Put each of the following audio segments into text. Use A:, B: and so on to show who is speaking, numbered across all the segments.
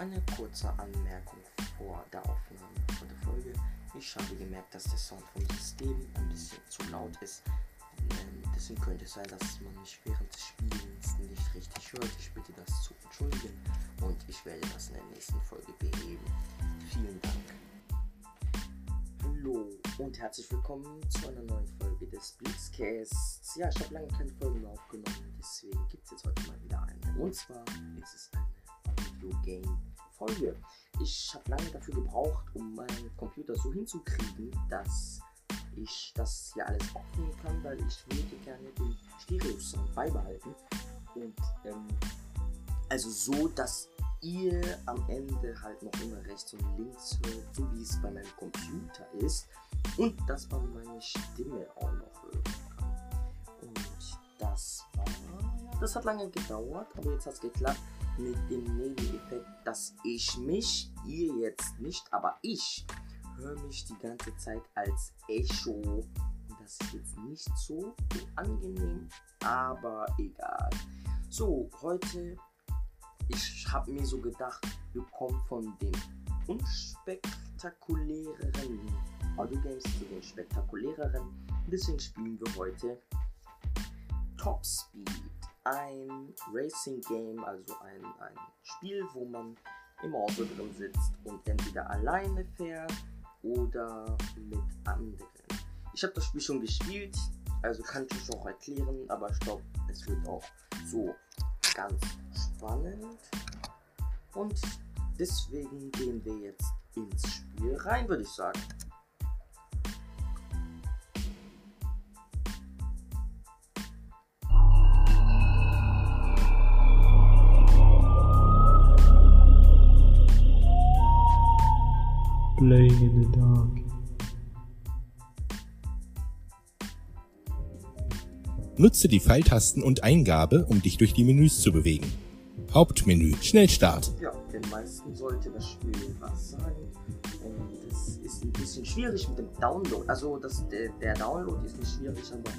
A: Eine kurze Anmerkung vor der Aufnahme von der Folge. Ich habe gemerkt, dass der Sound vom System ein bisschen zu laut ist. Ähm, deswegen könnte es sein, dass man mich während des Spielens nicht richtig hört. Ich bitte das zu entschuldigen und ich werde das in der nächsten Folge beheben. Vielen Dank. Hallo und herzlich willkommen zu einer neuen Folge des Blitzcasts. Ja, ich habe lange keine Folgen mehr aufgenommen, deswegen gibt es jetzt heute mal wieder eine. Und zwar ist es eine Audio-Game-Folge. Ich habe lange dafür gebraucht, um meinen Computer so hinzukriegen, dass ich das hier alles aufnehmen kann, weil ich würde gerne den Stereo-Sound beibehalten. Und ähm, also so, dass ihr am Ende halt noch immer rechts und links hört, so wie es bei meinem Computer ist. Und dass man meine Stimme auch noch hören kann. Und das war. Das hat lange gedauert, aber jetzt hat es geklappt mit dem Nebeneffekt, dass ich mich, ihr jetzt nicht, aber ich höre mich die ganze Zeit als Echo. Das ist jetzt nicht so angenehm, aber egal. So, heute, ich habe mir so gedacht, wir kommen von den unspektakuläreren Audiogames zu den spektakuläreren. Deswegen spielen wir heute Top Speed ein Racing Game, also ein, ein Spiel, wo man im Auto drin sitzt und entweder alleine fährt oder mit anderen. Ich habe das Spiel schon gespielt, also kann ich es auch erklären, aber ich glaube, es wird auch so ganz spannend. Und deswegen gehen wir jetzt ins Spiel rein, würde ich sagen.
B: Playing in the dark.
C: Nutze die Pfeiltasten und Eingabe, um dich durch die Menüs zu bewegen. Hauptmenü, Schnellstart.
A: Ja, den meisten sollte das Spiel was sagen. Und es ist ein bisschen schwierig mit dem Download. Also das, der, der Download ist nicht schwierig, aber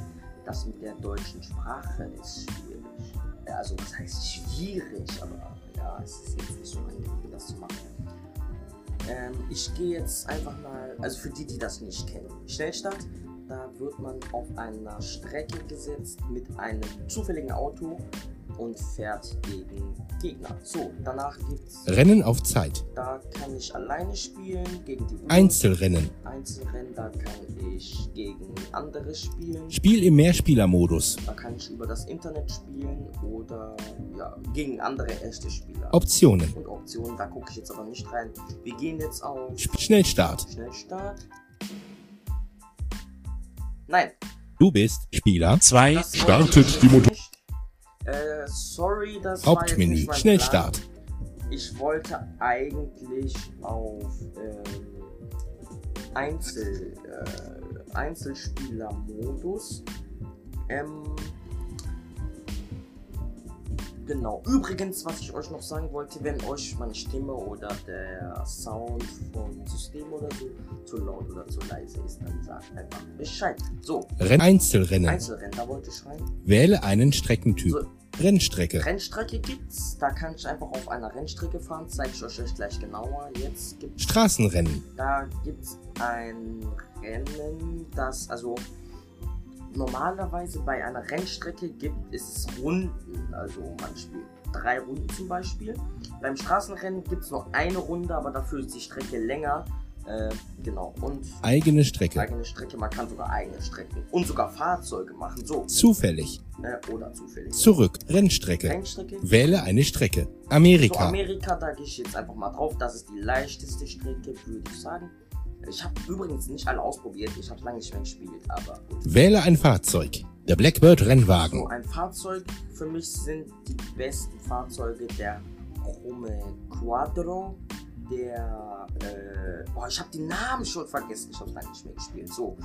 A: das mit der deutschen Sprache ist schwierig. Also was heißt schwierig, aber ja, es ist jetzt nicht so einfach, das zu machen. Ähm, ich gehe jetzt einfach mal, also für die, die das nicht kennen, Schnellstart. Da wird man auf einer Strecke gesetzt mit einem zufälligen Auto und fährt gegen Gegner. So, danach gibt's
C: Rennen auf Zeit.
A: da kann ich alleine spielen gegen die Uhr.
C: Einzelrennen.
A: Einzelrennen, da kann ich gegen andere spielen.
C: Spiel im Mehrspielermodus.
A: Da kann ich über das Internet spielen oder ja, gegen andere echte Spieler.
C: Optionen.
A: Und Optionen, da gucke ich jetzt aber nicht rein. Wir gehen jetzt auf
C: Sp- Schnellstart.
A: Schnellstart. Nein,
C: Du bist Spieler.
D: Zwei
A: das
C: Startet
A: wollte ich
C: die Motor-
A: nicht. Äh, sorry, das
C: Hauptmenü.
A: war
C: Schnellstart.
A: Plan. Ich wollte eigentlich auf ähm, Einzel, äh, Einzelspieler-Modus. Ähm, genau. Übrigens, was ich euch noch sagen wollte, wenn euch meine Stimme oder der Sound vom System oder so zu laut oder zu leise ist, dann sagt einfach Bescheid. So,
C: Renn Einzelrennen.
A: Einzelrennen, da wollte ich rein.
C: Wähle einen Streckentyp.
A: So.
C: Rennstrecke.
A: Rennstrecke gibt's, da kann ich einfach auf einer Rennstrecke fahren, zeige ich euch gleich genauer. Jetzt gibt's,
C: Straßenrennen.
A: da gibt's ein Rennen, das, also normalerweise bei einer Rennstrecke gibt es Runden, also man spielt drei Runden zum Beispiel. Beim Straßenrennen gibt's nur eine Runde, aber dafür ist die Strecke länger. Äh, genau, und
C: Eigene Strecke.
A: eigene Strecke, man kann sogar eigene Strecken und sogar Fahrzeuge machen, so,
C: Zufällig.
A: äh, oder zufällig.
C: Zurück. Rennstrecke.
A: Rennstrecke,
C: Wähle eine Strecke.
A: So,
C: Amerika.
A: Amerika, da gehe ich jetzt einfach mal drauf. Das ist die leichteste Strecke, würde ich sagen. Ich habe übrigens nicht alle ausprobiert. Ich habe lange nicht mehr gespielt, aber.
C: Wähle ein Fahrzeug. Der Blackbird
A: So,
C: Rennwagen.
A: ein Fahrzeug für mich sind die besten Fahrzeuge der Chrome Quadro, der, äh, boah, ich habe die Namen schon vergessen. Ich habe lange nicht mehr gespielt. So,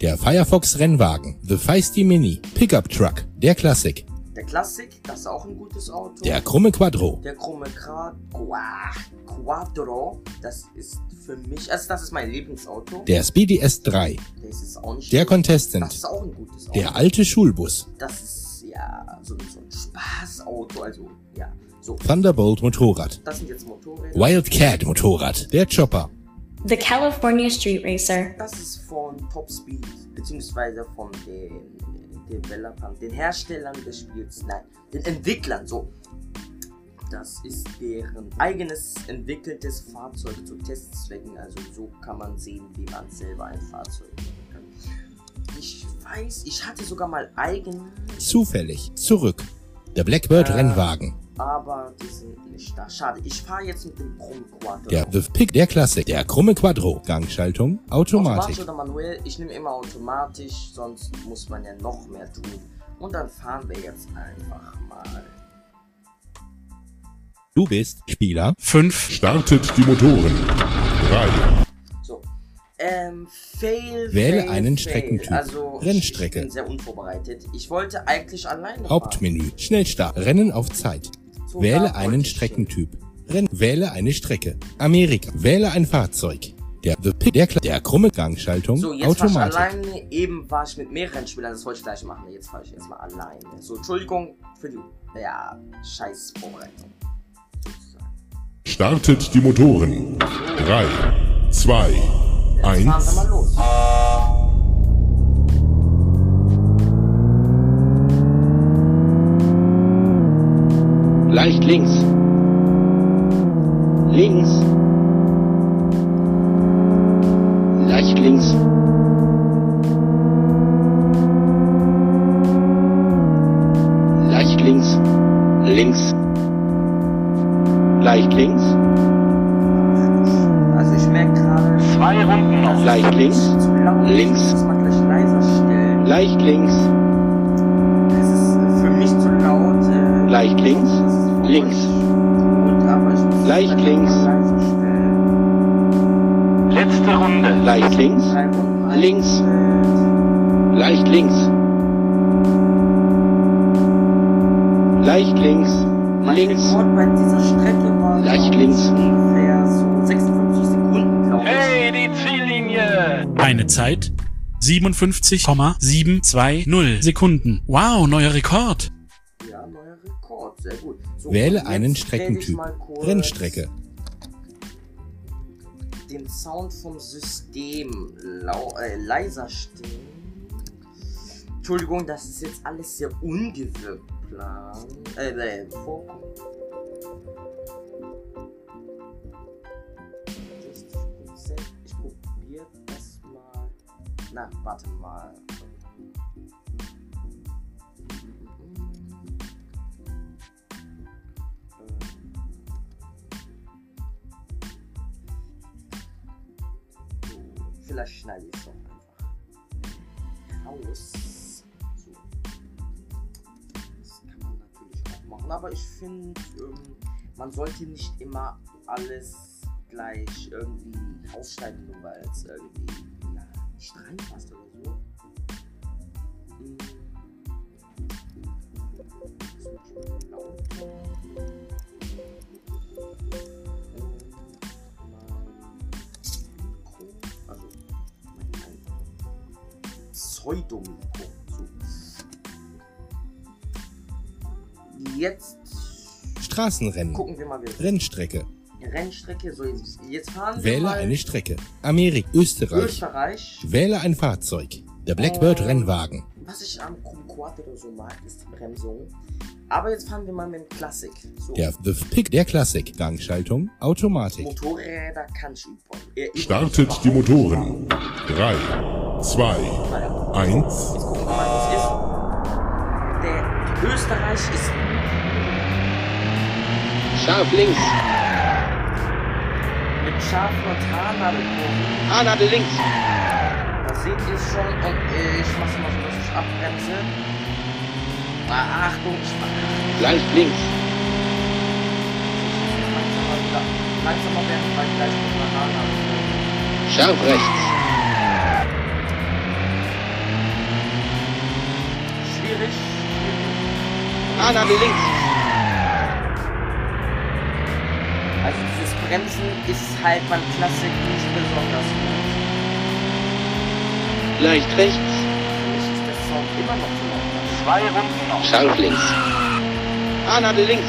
C: Der Firefox Rennwagen. The Feisty Mini. Pickup Truck. Der Classic.
A: Der Klassik, das ist auch ein gutes Auto.
C: Der krumme Quattro.
A: Der Chrome Quad- Qua- Quadro, das ist für mich, also das ist mein Lieblingsauto.
C: Der Speedy S3.
A: Das ist auch nicht
C: Der. Contestant.
A: Das ist auch ein gutes Auto.
C: Der alte Schulbus.
A: Das ist ja so, so ein Spaßauto. Also, ja. So,
C: Thunderbolt Motorrad.
A: das sind jetzt Motorräder.
C: Wildcat Motorrad. Der Chopper.
B: The California Street Racer.
A: Das ist von Top Speed, beziehungsweise von den Developern, den Herstellern des Spiels, nein, den Entwicklern, so. Das ist deren eigenes entwickeltes Fahrzeug zu Testzwecken, also so kann man sehen, wie man selber ein Fahrzeug machen kann. Ich weiß, ich hatte sogar mal eigen,
C: Zufällig. Zurück. Der Blackbird
A: Äh.
C: Rennwagen.
A: Aber die sind nicht da. Schade, ich fahre jetzt mit dem Chrome Quattro.
C: Der The Pick. Der Klassik. Der krumme Quattro. Gangschaltung.
A: Automatisch
C: Automatik.
A: oder manuell? Ich nehme immer automatisch, sonst muss man ja noch mehr tun. Und dann fahren wir jetzt einfach mal.
C: Du bist Spieler.
D: 5,
E: Startet die Motoren. 3,
A: So. Ähm, fail.
C: Wähle
A: fail,
C: einen
A: fail.
C: Streckentyp.
A: Also,
C: Rennstrecke.
A: Ich bin sehr unvorbereitet. Ich wollte eigentlich alleine
C: Hauptmenü. Schnellstart. Rennen auf Zeit. Wähle einen Streckentyp. Renn. Wähle eine Strecke. Amerika. Wähle ein Fahrzeug. Der The Pick. Der, der krumme Gangschaltung.
A: So, jetzt war ich
C: Automatik.
A: alleine. Eben war ich mit mehreren Spielern. Das wollte ich gleich machen. Jetzt fahre ich erstmal alleine. So, Entschuldigung für die, ja, scheiß Vorbereitung.
E: Startet die Motoren. 3, 2,
A: Jetzt fahren wir
E: 1.
F: Leicht links. Links.
G: 57,720 Sekunden. Wow, neuer Rekord.
A: Ja, neuer Rekord, sehr gut. So,
C: Wähle einen Streckentyp. Rennstrecke.
A: Den Sound vom System lau äh, leiser stellen. Entschuldigung, das ist jetzt alles sehr ungewirkt plan. Äh, äh, vorkommen. Na, warte mal. Vielleicht schneide ich es doch einfach raus. So. Das kann man natürlich auch machen, aber ich finde, ähm, man sollte nicht immer alles gleich irgendwie rausschneiden, nur weil es irgendwie nicht reinpasst oder so. Mm. Das also Pseudomikro. So. Jetzt
C: Straßenrennen.
A: gucken wir mal wieder.
C: Rennstrecke.
A: Rennstrecke. So, jetzt, jetzt fahren wir
C: Wähle
A: mal
C: eine Strecke. Amerika. Österreich.
A: Österreich.
C: Wähle ein Fahrzeug. Der Blackbird
A: Oh.
C: Rennwagen.
A: Was ich am Quattro so mag, ist die Bremsung. Aber jetzt fahren wir mal mit dem Klassik. So,
C: Der The Pick. Der Klassik. Gangschaltung. Automatik.
A: Motorräder kann ich üben. Äh,
E: Startet die Motoren.
A: nicht.
E: 3, 2,
A: Naja,
E: 1.
A: Jetzt gucken wir mal, was ist. Der Österreich ist
F: Scharf links.
A: Mit scharfen Tarnnadelkurven.
F: Haarnadel links.
A: Da seht ihr schon und äh, ich mach's mal so, dass ich abbremse. Ah, Achtung, ich mach
F: Leicht links.
A: langsamer wieder. Langsamer werden, weil gleich mit einer Tarnnadelkurve.
F: Scharf rechts.
A: Schwierig.
F: Haarnadel links.
A: Also Bremsen ist halt beim Klassik nicht besonders gut.
F: Leicht rechts.
A: Ist der Sound immer noch zu laut.
D: Zwei Runden noch.
F: Scharf links. Haarnadel links.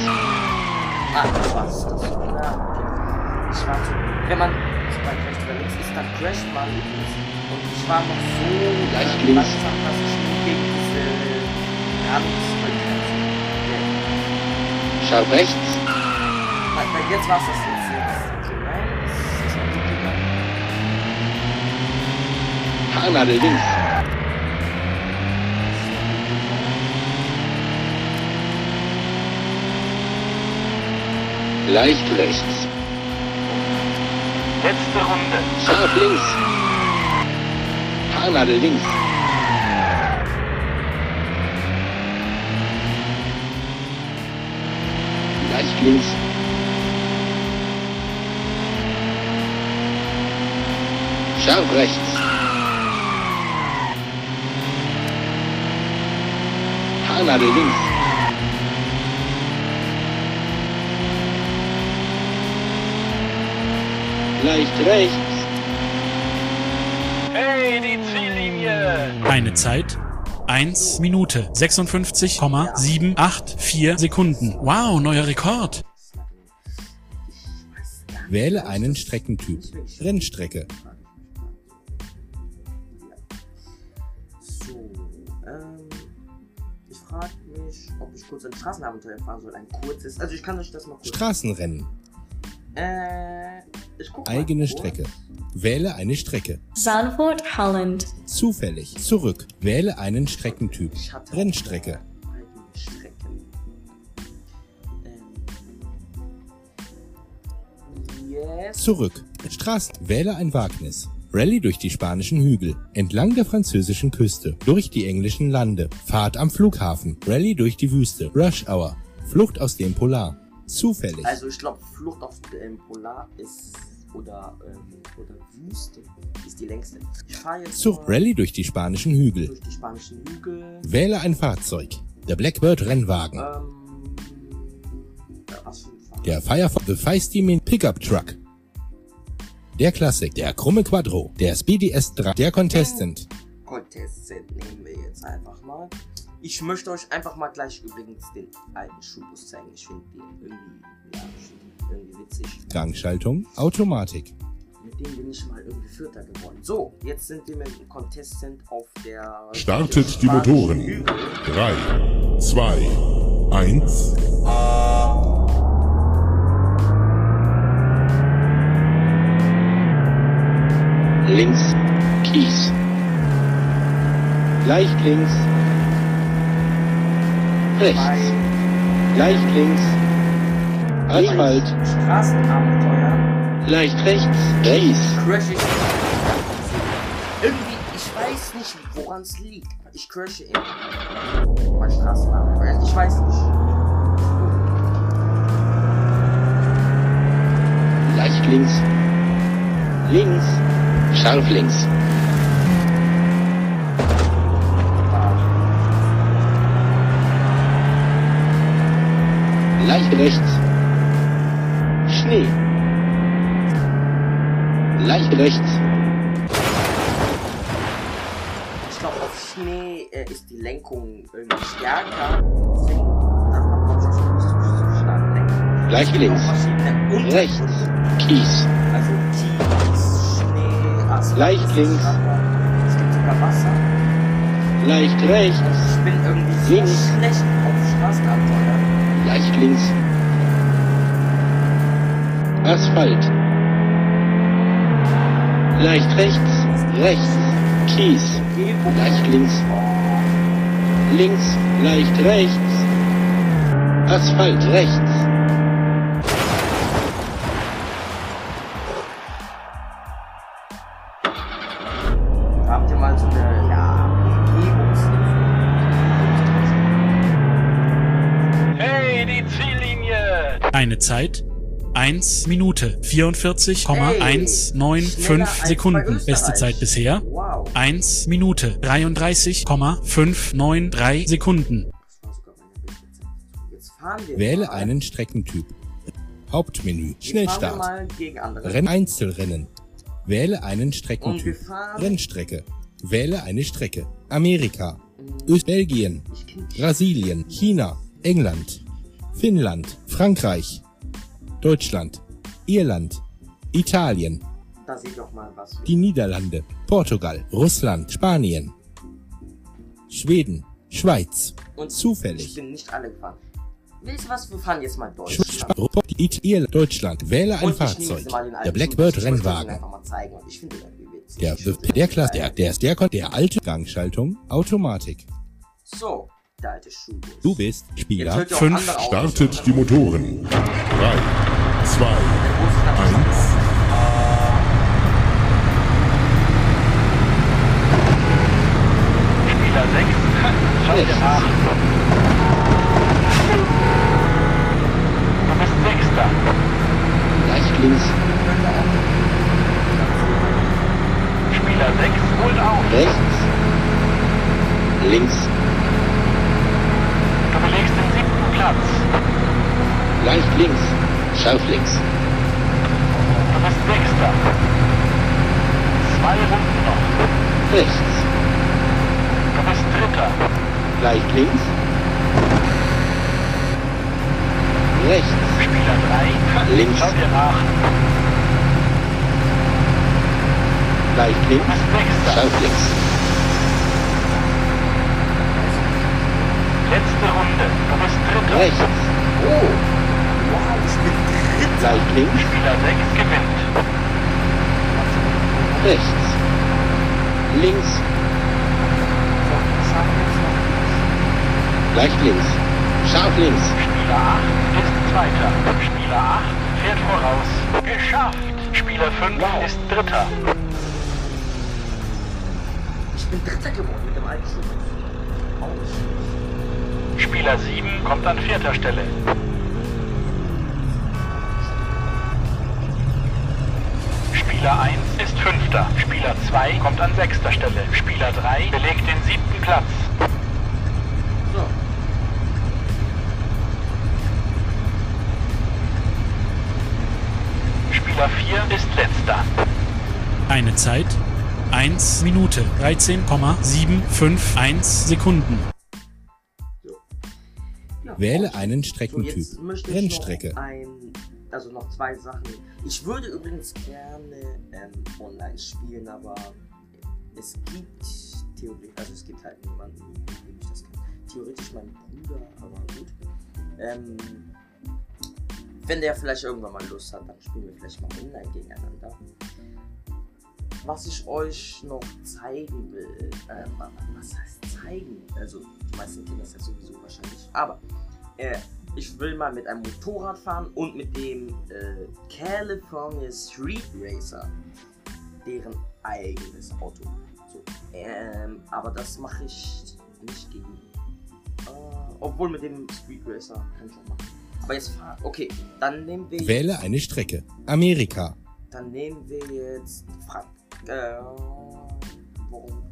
A: Ah, das war's. Das, okay. Ich war so, wenn man Beispiel rechts oder links ist, dann crasht man links. Und ich war noch so
F: Leicht
A: äh,
F: links.
A: langsam, dass ich nur gegen diese Rand begrenzt. Okay.
F: Scharf rechts.
A: Weil, weil jetzt war's das jetzt.
F: Haarnadel links. Leicht rechts.
D: Letzte Runde.
F: Scharf links. Haarnadel links. Leicht links. Scharf rechts. Haarnadel links. Leicht rechts.
D: Hey, die Ziellinie.
G: Eine Zeit 1 Minute 56,784 Sekunden. Wow, neuer Rekord.
C: Wähle einen Streckentyp. Rennstrecke.
A: Kurz ein Straßenabenteuer fahren soll. Ein kurzes. Also ich kann euch das mal kurz.
C: Straßenrennen.
A: äh, ich guck mal
C: Eigene
A: kurz.
C: Strecke. Wähle eine Strecke.
B: Zandvoort, Holland.
C: Zufällig. Zurück. Wähle einen Streckentyp.
A: Ich hatte
C: Rennstrecke.
A: eigene Strecken. Ähm, yes.
C: Zurück. Straßen. Wähle ein Wagnis. Rallye durch die spanischen Hügel. Entlang der französischen Küste. Durch die englischen Lande. Fahrt am Flughafen. Rallye durch die Wüste. Rush Hour. Flucht aus dem Polar. Zufällig.
A: Also ich glaube, Flucht auf dem Polar ist oder ähm, oder Wüste ist die längste. Ich fahre jetzt mal
C: Rallye durch die spanischen Hügel.
A: durch die spanischen Hügel.
C: Wähle ein Fahrzeug. Der Blackbird Rennwagen.
A: Ähm, was für ein Fahrrad?
C: Der Firefox The Feisty Min Pickup Truck. Der Classic. Der krumme Quattro. Der Speedy S3. Der Contestant.
A: Contestant nehmen wir jetzt einfach mal. Ich möchte euch einfach mal gleich übrigens den alten Schulbus zeigen. Ich finde den irgendwie, ja, find den irgendwie witzig.
C: Gangschaltung. Automatik.
A: Mit dem bin ich mal irgendwie Vierter geworden. So, jetzt sind wir mit dem Contestant auf der.
E: Startet die Motoren.
A: Hügel.
E: 3, 2, 1.
F: Links. Kies. Leicht links. Rechts. Leicht links. Asphalt.
A: Straßenabenteuer
F: Leicht rechts. Kies.
A: crash ich. Irgendwie, ich weiß nicht, woran es liegt. Ich crashe immer. Bei Straßenabenteuer. Ich weiß nicht.
F: Leicht links. Links. Scharf links. Leicht rechts. Schnee. Leicht rechts.
A: Ich glaube, auf Schnee äh, ist die Lenkung irgendwie stärker. Deswegen darf man trotzdem nicht so stark lenken.
F: Gleich links. Rechts. Kies. Leicht links.
A: Es gibt sogar Wasser.
F: Leicht rechts.
A: Ich bin irgendwie so
F: Links.
A: schlecht auf Straßenabenteuer.
F: Leicht links. Asphalt. Leicht rechts. Rechts. Kies. Leicht links. Links. Leicht rechts. Asphalt rechts.
G: Zeit 1 Minute 44,195 Sekunden. Beste Zeit bisher.
A: Wow.
G: 1 Minute 33,593 Sekunden.
C: Wähle einen Streckentyp. Hauptmenü. Schnellstart. Renn Einzelrennen. Wähle einen Streckentyp.
A: fahren.
C: Rennstrecke. Wähle eine Strecke. Amerika. Öst Belgien. Brasilien. China. England. Finnland. Frankreich. Deutschland, Irland, Italien,
A: Da ihr auch mal was.
C: die Niederlande, Portugal, Russland, Spanien, Schweden, Schweiz.
A: Und
C: zufällig.
A: Ich bin nicht alle gefahren. Wisst ihr was? Wir fahren jetzt mal Deutsch.
C: Irland, Deutschland, wähle ein Fahrzeug. Der Blackbird Rennwagen. Der, der Klasse, der, der, der, der, der alte Gangschaltung, Automatik.
A: So, der alte Schulbus.
C: Du bist Spieler
A: hört ihr auch
G: Fünf.
A: andere Autos.
E: Startet die Motoren. 3, 2,
A: Der Bus hat
E: 1.
D: Spieler 6. Schau dir nach. Du bist Sechster.
F: Leicht links,
D: Spieler 6 holt auf.
F: rechts, links,
D: Du belegst den siebten Platz.
F: leicht links, scharf links,
D: Du bist Sechster. Zwei Runden noch.
F: rechts,
D: Du bist Dritter.
F: leicht links, rechts,
D: Spieler 3.
F: Links.
D: Schau dir nach.
F: leicht
D: Du
F: links, scharf links,
D: Letzte Runde. Du bist Dritter.
F: rechts,
A: Oh! Wow, ich bin Dritter!
F: leicht links,
D: Spieler 6 gewinnt.
F: rechts, links, leicht links, scharf links,
D: Spieler 8 ist Zweiter. Spieler 8 fährt voraus. Geschafft. Spieler 5
A: Wow.
D: ist Dritter.
A: Ich bin Dritter geworden mit dem alten Schulbus. Oh,
D: Spieler 7 kommt an vierter Stelle. Spieler 1 ist Fünfter. Spieler 2 kommt an sechster Stelle. Spieler 3 belegt den siebten Platz.
A: So.
D: Spieler 4 ist letzter.
G: Eine Zeit 1 Minute 13,751 Sekunden.
A: Ja,
C: Wähle einen
A: So,
C: Streckentyp.
A: jetzt möchte ich
C: Rennstrecke.
A: Noch ein, also noch zwei Sachen. Ich würde übrigens gerne ähm, online spielen, aber es gibt theoretisch, also es gibt halt niemanden, dem ich das kann. Theoretisch mein Bruder, aber gut. Ähm, wenn der vielleicht irgendwann mal Lust hat, dann spielen wir vielleicht mal online gegeneinander. Was ich euch noch zeigen will, ähm, was heißt zeigen? Also, die meisten kennen das ja sowieso wahrscheinlich. Aber äh, ich will mal mit einem Motorrad fahren und mit dem äh, California Street Racer, deren eigenes Auto. So, ähm, aber das mache ich nicht gegen. Äh, obwohl mit dem Street Racer kann ich auch machen. Aber jetzt fahren. Okay, dann nehmen wir.
C: Wähle eine Strecke. Amerika,
A: Dann nehmen wir jetzt Frank. Äh, warum?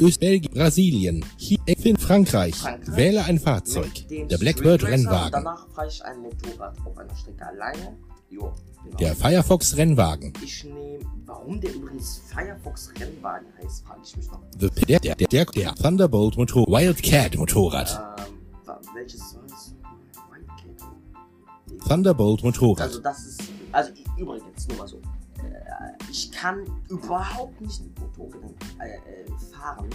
C: Öst, Belgien, Brasilien, in Frankreich.
A: Frankreich.
C: Wähle ein Fahrzeug. Der Blackbird. Rennwagen.
A: Danach fahre ich ein Motorrad auf einer Strecke alleine. Jo, genau.
C: Der Firefox Rennwagen.
A: Ich nehme, warum der übrigens Firefox Rennwagen heißt, frage ich mich noch.
C: The, der, der, der, der, der Thunderbolt Motor, Wildcat Motorrad.
A: Ähm, welches war es? Wildcat? Nee.
C: Thunderbolt Motorrad.
A: Also das ist, also übrigens, nur mal so. Äh, ich kann überhaupt nicht mit Motorrädern äh, äh, fahren.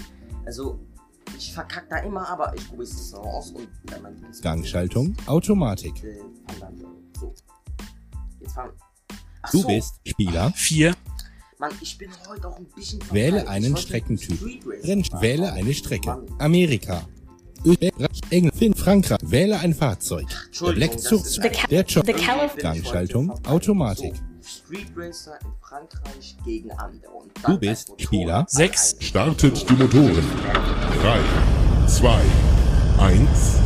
A: Also ich verkack da immer, aber ich probiere es noch aus und mein Dienst-
C: Gangschaltung, Automatik.
A: Äh, so. Jetzt fahren. Ach
C: Du
A: so.
C: bist Spieler.
G: 4
A: Mann, ich bin heute auch ein bisschen
C: Wähle einen Streckentyp. Renn, wähle eine Strecke.
A: Mann.
C: Amerika. Öst, England, Finn, Frankreich. Wähle ein Fahrzeug. Der
A: Entschuldigung,
C: Black Zug. Der Job. Gangschaltung. Automatik.
A: So, Street Racer in Frankreich gegen andere. Und
C: Du bist Spieler.
A: alleine.
G: Sechs.
E: Startet die Motoren. 3, 2, 1.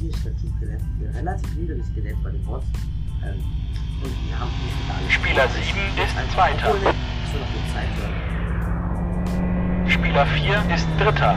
A: die Schwierigkeitsstufe gelernt. Relativ niedrig gelernt bei den Bots. Ähm, und wir haben allen.
D: Spieler 7 ist Zweiter.
A: Zeit hören.
D: Spieler 4 ist Dritter.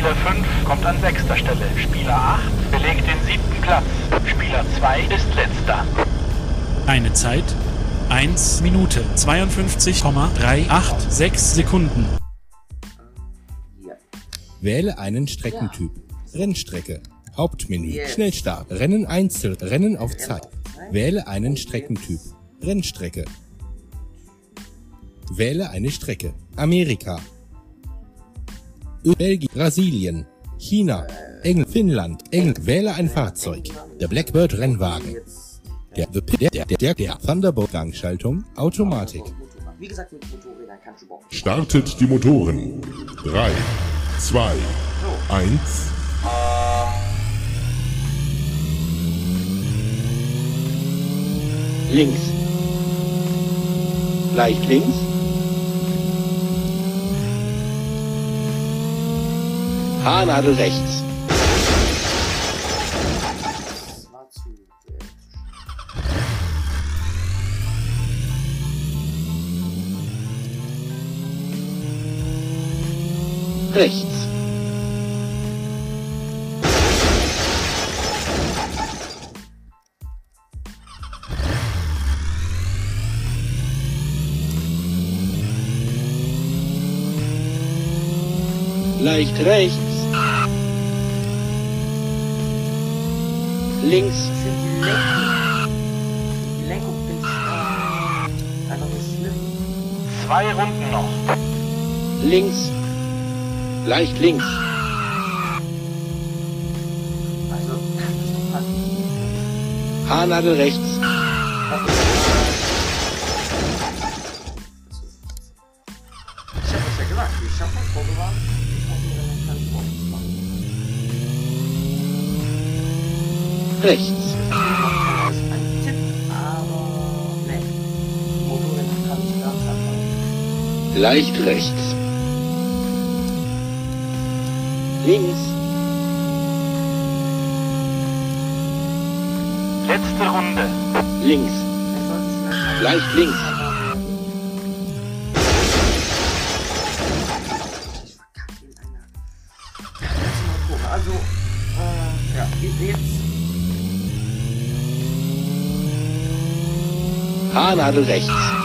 D: Spieler 5 kommt an sechster Stelle. Spieler 8 belegt den siebten Platz. Spieler 2 ist letzter.
G: Eine Zeit 1 Minute 52,386 Sekunden.
A: ja.
C: Wähle einen Streckentyp. Rennstrecke. Hauptmenü.
A: Yes.
C: Schnellstart. Rennen Einzel. Rennen auf Zeit. Wähle einen Streckentyp. Rennstrecke. Wähle eine Strecke. Amerika. Belgien. Brasilien. China. England. Finnland. England. Wähle ein Fahrzeug. Der Blackbird Rennwagen. Der, der, der, der, der, der Thunderbolt Gangschaltung. Automatik.
A: Wie gesagt, mit Motorrädern kannst du bauen.
E: Startet die Motoren. 3, 2, 1.
F: Links. Leicht links. Haarnadel rechts. Leicht links. Haarnadel rechts.
A: Ich hab das ja gesagt. Ich hab was vorgewarnt.
F: Rechts.
A: Das ist
F: Links.
D: Letzte Runde.
F: Links. Leicht links.
A: Ich verkacke in einer. Lass mal gucken. Also, äh, ja, seht's.
F: Haarnadel rechts.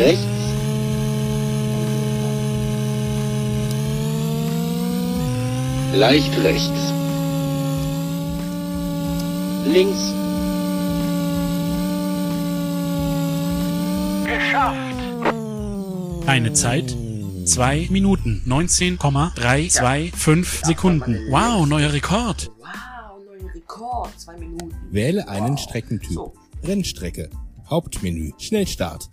F: Rechts. Leicht rechts. Links.
D: Geschafft.
G: Eine Zeit 2 Minuten 19,325 Sekunden. Wow, neuer Rekord.
A: Wow, neuer Rekord. Zwei Minuten.
C: Wähle einen
A: Wow.
C: Streckentyp.
A: So,
C: Rennstrecke. Hauptmenü. Schnellstart.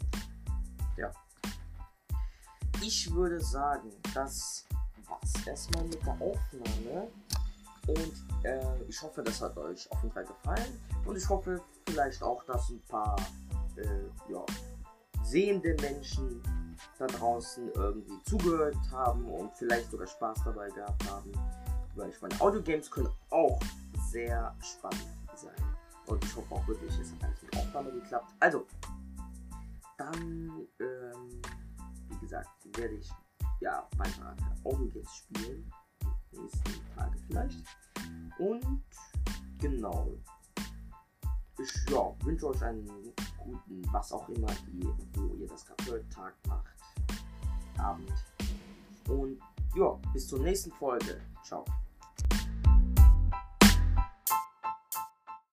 A: Ich würde sagen, das war's erstmal mit der Aufnahme. Und äh, ich hoffe, das hat euch auf jeden Fall gefallen. Und ich hoffe vielleicht auch, dass ein paar äh, ja, sehende Menschen da draußen irgendwie zugehört haben und vielleicht sogar Spaß dabei gehabt haben. Weil ich meine, Audiogames können auch sehr spannend sein. Und ich hoffe auch wirklich, es hat alles mit Aufnahme geklappt. Also, dann, ähm, gesagt, werde ich ja weiter Audiogames spielen. Die nächsten Tage vielleicht. Und genau. Ich ja, wünsche euch einen guten, was auch immer ihr, wo ihr das gerade Tag, Nacht, Abend. Und ja, bis zur nächsten Folge. Ciao.